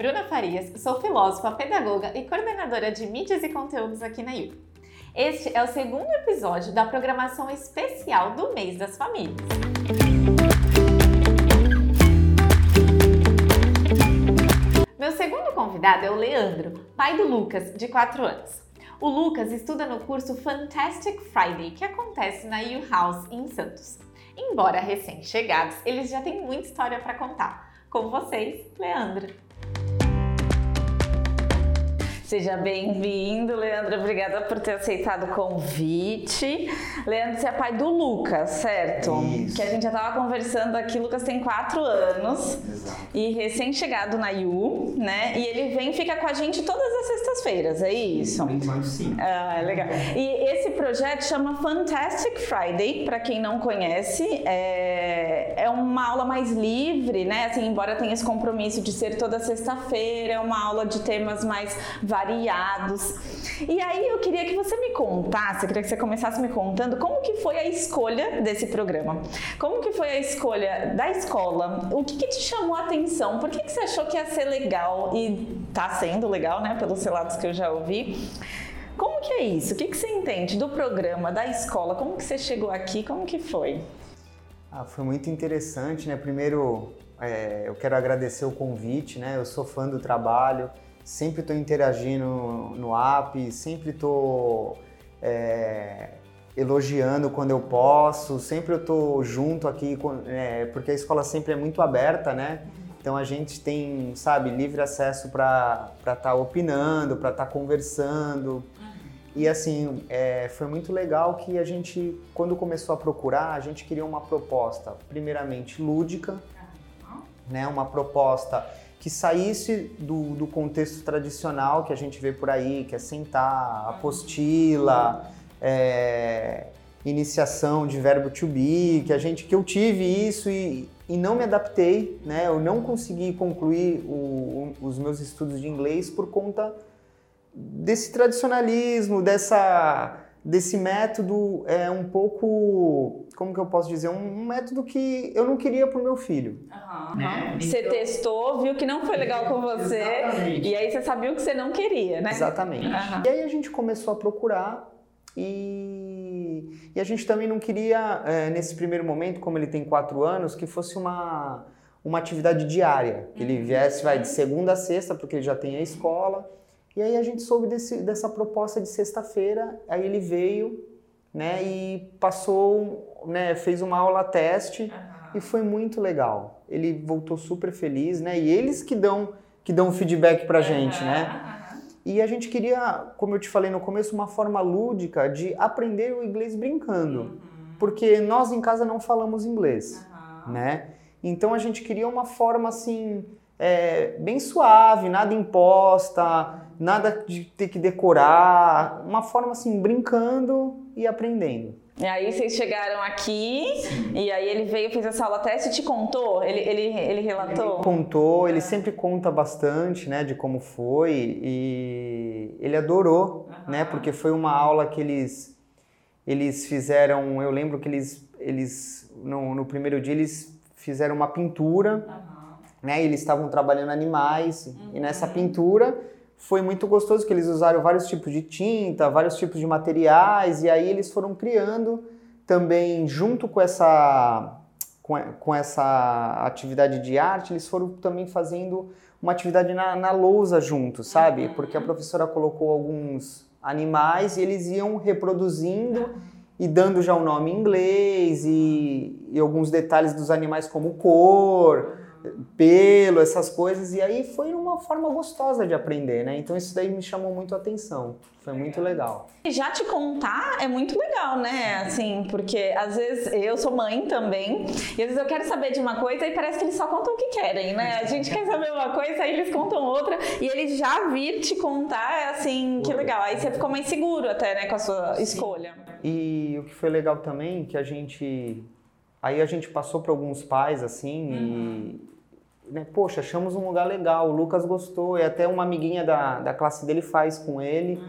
Bruna Farias, sou filósofa, pedagoga e coordenadora de mídias e conteúdos aqui na IU. Este é o segundo episódio da programação especial do Mês das Famílias. Meu segundo convidado é o Leandro, pai do Lucas, de 4 anos. O Lucas estuda no curso Fantastic Friday, que acontece na U House em Santos. Embora recém-chegados, eles já têm muita história para contar. Com vocês, Leandro. Seja bem-vindo, Leandro. Obrigada por ter aceitado o convite. Leandro, você é pai do Lucas, certo? Isso. Que a gente já estava conversando aqui. Lucas tem quatro anos Exato. e recém-chegado na IU, né? E ele vem e fica com a gente todas as sextas-feiras, é isso? Enquanto, sim. Ah, é legal. E esse projeto chama Fantastic Friday, para quem não conhece, é, é uma aula mais livre, né? Assim, embora tenha esse compromisso de ser toda sexta-feira, é uma aula de temas mais variados. E aí eu queria que você me contasse, eu queria que você começasse me contando como que foi a escolha desse programa. Como que foi a escolha da escola? O que, que te chamou a atenção? Por que, que você achou que ia ser legal? E tá sendo legal, né? Pelos relatos que eu já ouvi. Como que é isso? O que, que você entende do programa, da escola? Como que você chegou aqui? Como que foi? Ah, foi muito interessante, né? Primeiro, é, eu quero agradecer o convite, né? Eu sou fã do trabalho, sempre estou interagindo no app, sempre estou elogiando quando eu posso, sempre eu estou junto aqui, é, porque a escola sempre é muito aberta, né? Então a gente tem, sabe, livre acesso para estar opinando, para estar conversando. E assim, é, foi muito legal que a gente, quando começou a procurar, a gente queria uma proposta, primeiramente lúdica, né? Uma proposta que saísse do, do contexto tradicional que a gente vê por aí, que é sentar, apostila, é, iniciação de verbo to be, que a gente, que eu tive isso e, e não me adaptei, né? Eu não consegui concluir o- o- os meus estudos de inglês por conta desse tradicionalismo, dessa, desse método é um pouco, como que eu posso dizer, um, um método que eu não queria para o meu filho. Né? Você testou, viu que não foi legal com você, Exatamente. e aí você sabia o que você não queria, né? Exatamente. Aham. E aí a gente começou a procurar e, e a gente também não queria, é, nesse primeiro momento, como ele tem quatro anos, que fosse uma, uma atividade diária. Que ele viesse, vai, de segunda a sexta, porque ele já tem a escola. E aí a gente soube desse, dessa proposta de sexta-feira, aí ele veio, né, e passou, né, fez uma aula teste e foi muito legal. Ele voltou super feliz, né, e eles que dão, que dão feedback pra gente, né. E a gente queria, como eu te falei no começo, uma forma lúdica de aprender o inglês brincando. Porque nós em casa não falamos inglês, né? Então a gente queria uma forma assim, é, bem suave, nada imposta, nada de ter que decorar, uma forma assim, brincando e aprendendo. E aí vocês chegaram aqui, e aí ele veio, fez essa aula teste e te contou? Ele, ele, ele relatou? Contou, ele sempre conta bastante, né, de como foi e ele adorou, né, porque foi uma aula que eles eles fizeram, eu lembro que eles eles no, no primeiro dia eles fizeram uma pintura, né, eles estavam trabalhando animais. E nessa pintura foi muito gostoso que eles usaram vários tipos de tinta, vários tipos de materiais. E aí eles foram criando também junto com essa com, essa atividade de arte, eles foram também fazendo uma atividade na, na lousa juntos, sabe? Porque a professora colocou alguns animais e eles iam reproduzindo e dando já o nome em inglês e, e alguns detalhes dos animais como cor, pelo, essas coisas. E aí foi uma forma gostosa de aprender, né? Então isso daí me chamou muito a atenção. Foi muito legal. E já te contar é muito legal, né? Assim, porque às vezes eu sou mãe também, e às vezes eu quero saber de uma coisa e parece que eles só contam o que querem, né? A gente quer saber uma coisa, aí eles contam outra, e eles já vir te contar, é assim, que legal. Aí você ficou mais seguro até, né, com a sua escolha. E o que foi legal também, que a gente. Aí a gente passou para alguns pais assim e. Né, Poxa, achamos um lugar legal, o Lucas gostou, e até uma amiguinha da, da classe dele faz com ele.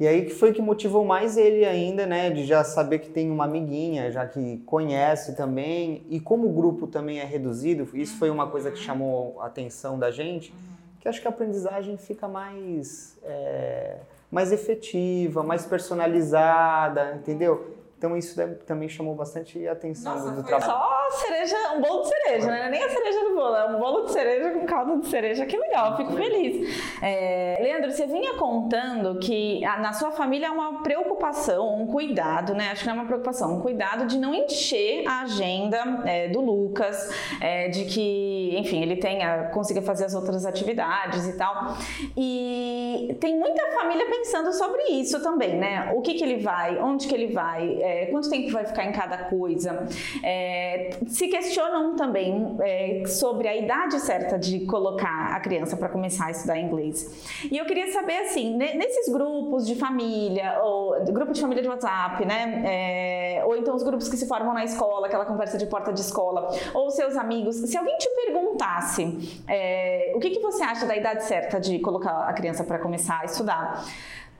E aí que foi que motivou mais ele ainda, né? De já saber que tem uma amiguinha, já que conhece também. E como o grupo também é reduzido, isso foi uma coisa que chamou a atenção da gente, que que acho que a aprendizagem fica mais, é, mais efetiva, mais personalizada, entendeu? Então isso também chamou bastante atenção Nossa, do, trabalho. Só cereja, um bolo de cereja, né? Nem a cereja do bolo, é um bolo de cereja com caldo de cereja. Que legal, fico feliz. É, Leandro, você vinha contando que na sua família é uma preocupação, um cuidado, né? Acho que não é uma preocupação, um cuidado de não encher a agenda é, do Lucas, é, de que, enfim, ele tenha, consiga fazer as outras atividades e tal. E tem muita família pensando sobre isso também, né? O que, que ele vai, onde que ele vai é, quanto tempo vai ficar em cada coisa. É, se questionam também é, sobre a idade certa de colocar a criança para começar a estudar inglês. E eu queria saber, assim, nesses grupos de família, ou grupo de família de WhatsApp, né? É, ou então os grupos que se formam na escola, aquela conversa de porta de escola, ou seus amigos, se alguém te perguntasse é, o que, que você acha da idade certa de colocar a criança para começar a estudar,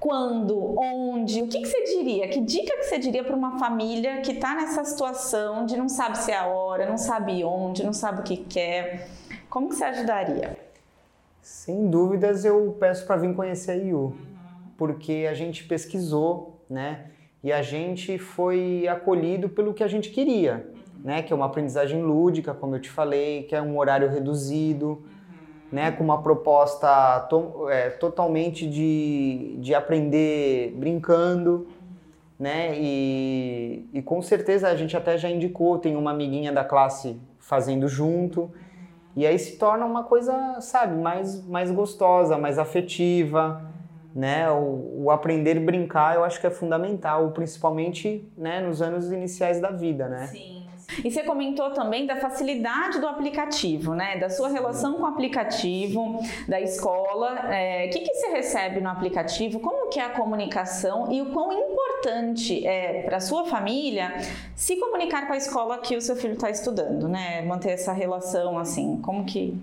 quando, onde, o que, que você diria? Que dica que você diria para uma família que está nessa situação de não sabe se é a hora, não sabe onde, não sabe o que quer? Como que você ajudaria? Sem dúvidas eu peço para vir conhecer a IU, porque a gente pesquisou, né? E a gente foi acolhido pelo que a gente queria, né? Que é uma aprendizagem lúdica, como eu te falei, que é um horário reduzido, né, com uma proposta to, é, totalmente de, de aprender brincando, né, e, e com certeza a gente até já indicou, tem uma amiguinha da classe fazendo junto, e aí se torna uma coisa, sabe, mais, mais gostosa, mais afetiva, né, o, o aprender brincar eu acho que é fundamental, principalmente, né, nos anos iniciais da vida, né. Sim. E você comentou também da facilidade do aplicativo, né? Da sua relação com o aplicativo, da escola. É, o que, que você recebe no aplicativo? Como que é a comunicação e o quão importante é para sua família se comunicar com a escola que o seu filho está estudando, né? Manter essa relação assim. Como que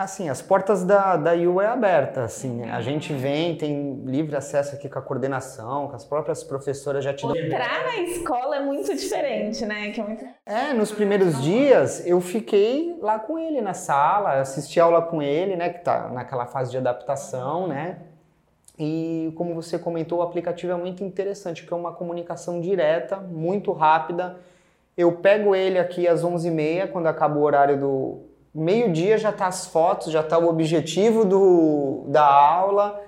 Assim, as portas da, da U é aberta, assim, né? A gente vem, tem livre acesso aqui com a coordenação, com as próprias professoras já te dão... Entrar na escola é muito diferente, né? Que é, muito... é, nos primeiros dias eu fiquei lá com ele na sala, assisti aula com ele, né? Que tá naquela fase de adaptação, né? E como você comentou, o aplicativo é muito interessante, porque é uma comunicação direta, muito rápida. Eu pego ele aqui às 11h30, quando acaba o horário do, meio-dia já tá as fotos, já tá o objetivo do, da aula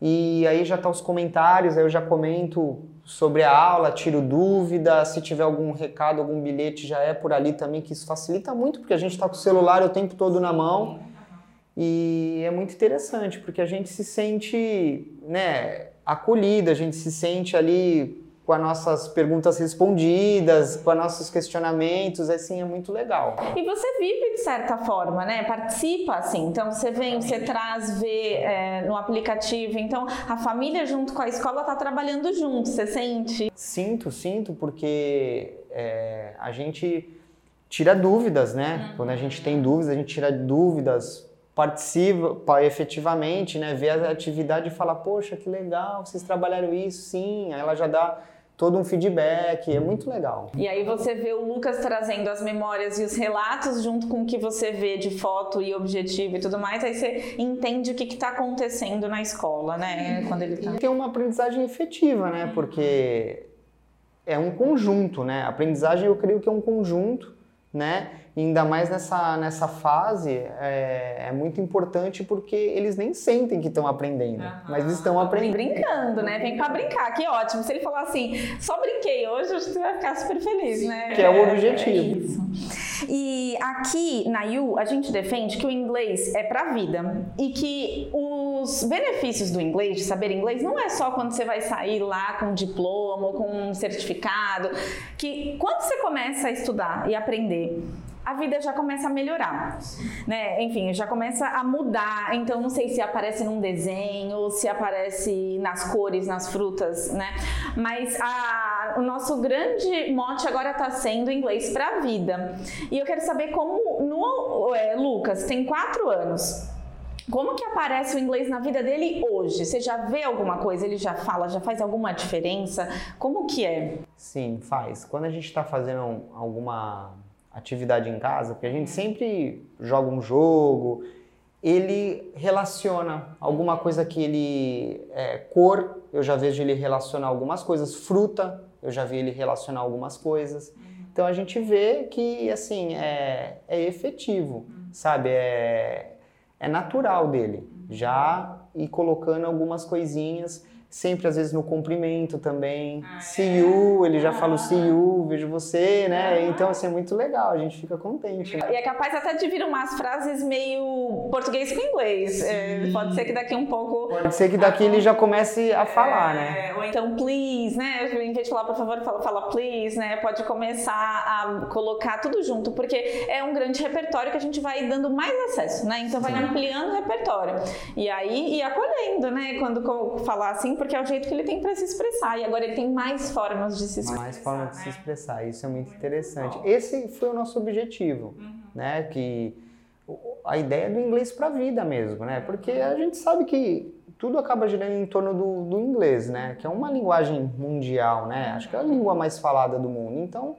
e aí já tá os comentários, aí eu já comento sobre a aula, tiro dúvida, se tiver algum recado, algum bilhete já é por ali também, que isso facilita muito, porque a gente está com o celular o tempo todo na mão e é muito interessante, porque a gente se sente né, acolhida, a gente se sente ali com as nossas perguntas respondidas, com os nossos questionamentos, assim, é muito legal. E você vive de certa forma, né? Participa, assim, então você vem, você traz, vê é, no aplicativo, então a família junto com a escola está trabalhando junto, você sente? Sinto, sinto, porque é, a gente tira dúvidas, né? Uhum. Quando a gente tem dúvidas, a gente tira dúvidas, participa efetivamente, né? Vê a atividade e fala, poxa, que legal, vocês trabalharam isso, sim. Aí ela já dá todo um feedback, é muito legal. E aí você vê o Lucas trazendo as memórias e os relatos junto com o que você vê de foto e objetivo e tudo mais, aí você entende o que está acontecendo na escola, né? Quando ele tá... Tem uma aprendizagem efetiva, né? Porque é um conjunto, né? A aprendizagem eu creio que é um conjunto, né? E ainda mais nessa, nessa fase, é, é, muito importante porque eles nem sentem que estão aprendendo, uhum. mas estão aprendendo. Brincando, né? Vem pra brincar, que ótimo. Se ele falar assim, só brinquei hoje, acho que você vai ficar super feliz, né? Que é o objetivo. É isso. E aqui na U, a gente defende que o inglês é pra vida e que os benefícios do inglês, de saber inglês, não é só quando você vai sair lá com um diploma ou com um certificado, que quando você começa a estudar e aprender, a vida já começa a melhorar, né? Enfim, já começa a mudar. Então, não sei se aparece num desenho, se aparece nas cores, nas frutas, né? Mas a, o nosso grande mote agora está sendo inglês para a vida. E eu quero saber como no é, Lucas tem quatro anos. Como que aparece o inglês na vida dele hoje? Você já vê alguma coisa? Ele já fala? Já faz alguma diferença? Como que é? Sim, faz. Quando a gente está fazendo alguma atividade em casa, porque a gente sempre joga um jogo. ele relaciona alguma coisa que ele é, cor, eu já vejo ele relacionar algumas coisas, fruta, eu já vi ele relacionar algumas coisas. Então a gente vê que assim é, é efetivo, sabe? É, é natural dele já ir colocando algumas coisinhas sempre às vezes no cumprimento também. Ah, see é? you, ele já ah. fala o see you, vejo você, né? Ah. Então, assim, é muito legal, a gente fica contente. Né? E é capaz até de vir umas frases meio português com inglês. É, pode ser que daqui um pouco. Pode ser que daqui ele já comece a falar, é, né? Ou então, please, né? Em vez de falar, por favor, fala, fala please, né? Pode começar a colocar tudo junto, porque é um grande repertório que a gente vai dando mais acesso, né? Então vai Sim. ampliando o repertório. E aí, e acolhendo, né? Quando falar assim, porque é o jeito que ele tem para se expressar. E agora ele tem mais formas de se expressar. Mais formas de se expressar. Isso é muito interessante. Esse foi o nosso objetivo, uhum. né? Que a ideia do inglês para a vida mesmo, né? Porque a gente sabe que tudo acaba girando em torno do, do inglês, né? Que é uma linguagem mundial, né? Acho que é a língua mais falada do mundo. Então,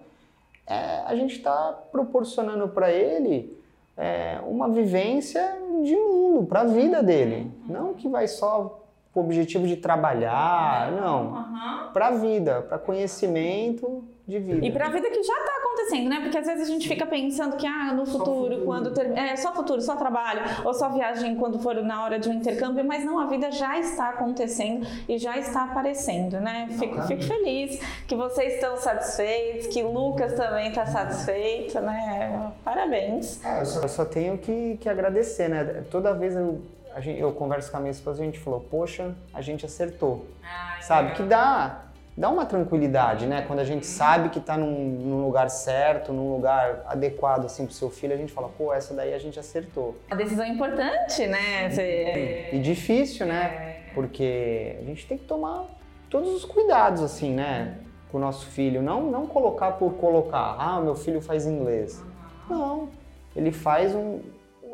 é, a gente está proporcionando para ele é, uma vivência de mundo, para a vida dele. Não que vai só com o objetivo de trabalhar, não. Uhum. Para vida, para conhecimento de vida. E para a vida que já está acontecendo, né? Porque às vezes a gente fica pensando que ah, no futuro, futuro. quando ter... é só futuro, só trabalho, ou só viagem quando for na hora de um intercâmbio, mas não, a vida já está acontecendo e já está aparecendo, né? Fico, fico feliz que vocês estão satisfeitos, que o Lucas também está satisfeito, né? Parabéns. É, eu, só, eu só tenho que, que agradecer, né? Toda vez eu gente, eu converso com a minha esposa e a gente falou, poxa, a gente acertou. Ah, sabe? Que dá, dá uma tranquilidade, né? Quando a gente sabe que está num, num, lugar certo, num lugar adequado assim pro seu filho, a gente fala, pô, essa daí a gente acertou. A decisão é importante, né? Você... E difícil, né? É. Porque a gente tem que tomar todos os cuidados, assim, né? Com o nosso filho. Não, não colocar por colocar, ah, meu filho faz inglês. Não. Ele faz um,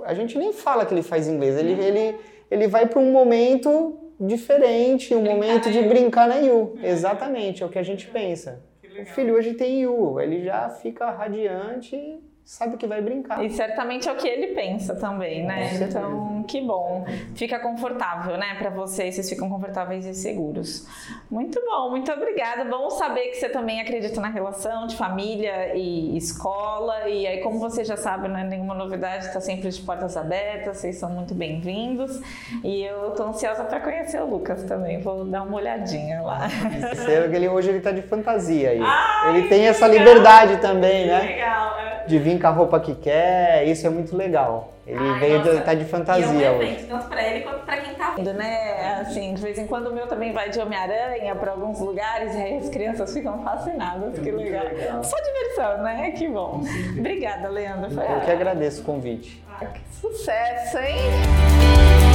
a gente nem fala que ele faz inglês, ele, ele, ele vai para um momento diferente, um brincar momento de brincar na You. Exatamente, é o que a gente pensa. O filho hoje tem You, ele já fica radiante sabe que vai brincar. E certamente é o que ele pensa também, né? Então, que bom. Fica confortável, né, para vocês, vocês ficam confortáveis e seguros. Muito bom, muito obrigada. Bom saber que você também acredita na relação de família e escola. E aí, como você já sabe, não é nenhuma novidade, está sempre de portas abertas, vocês são muito bem-vindos. E eu tô ansiosa para conhecer o Lucas também, vou dar uma olhadinha lá. Ele, hoje ele tá de fantasia aí. Ai, ele tem essa legal. liberdade também, né? Legal, é de vir com a roupa que quer, isso é muito legal. Ele Ai, veio nossa. de, tá de fantasia e é um evento, hoje. tanto pra ele quanto pra quem tá vindo, né? Assim, de vez em quando o meu também vai de Homem-Aranha pra alguns lugares e aí as crianças ficam fascinadas. É que legal. legal. Só diversão, né? Que bom. Obrigada, Leandro. Foi Eu que agradeço o convite. Ah, que sucesso, hein?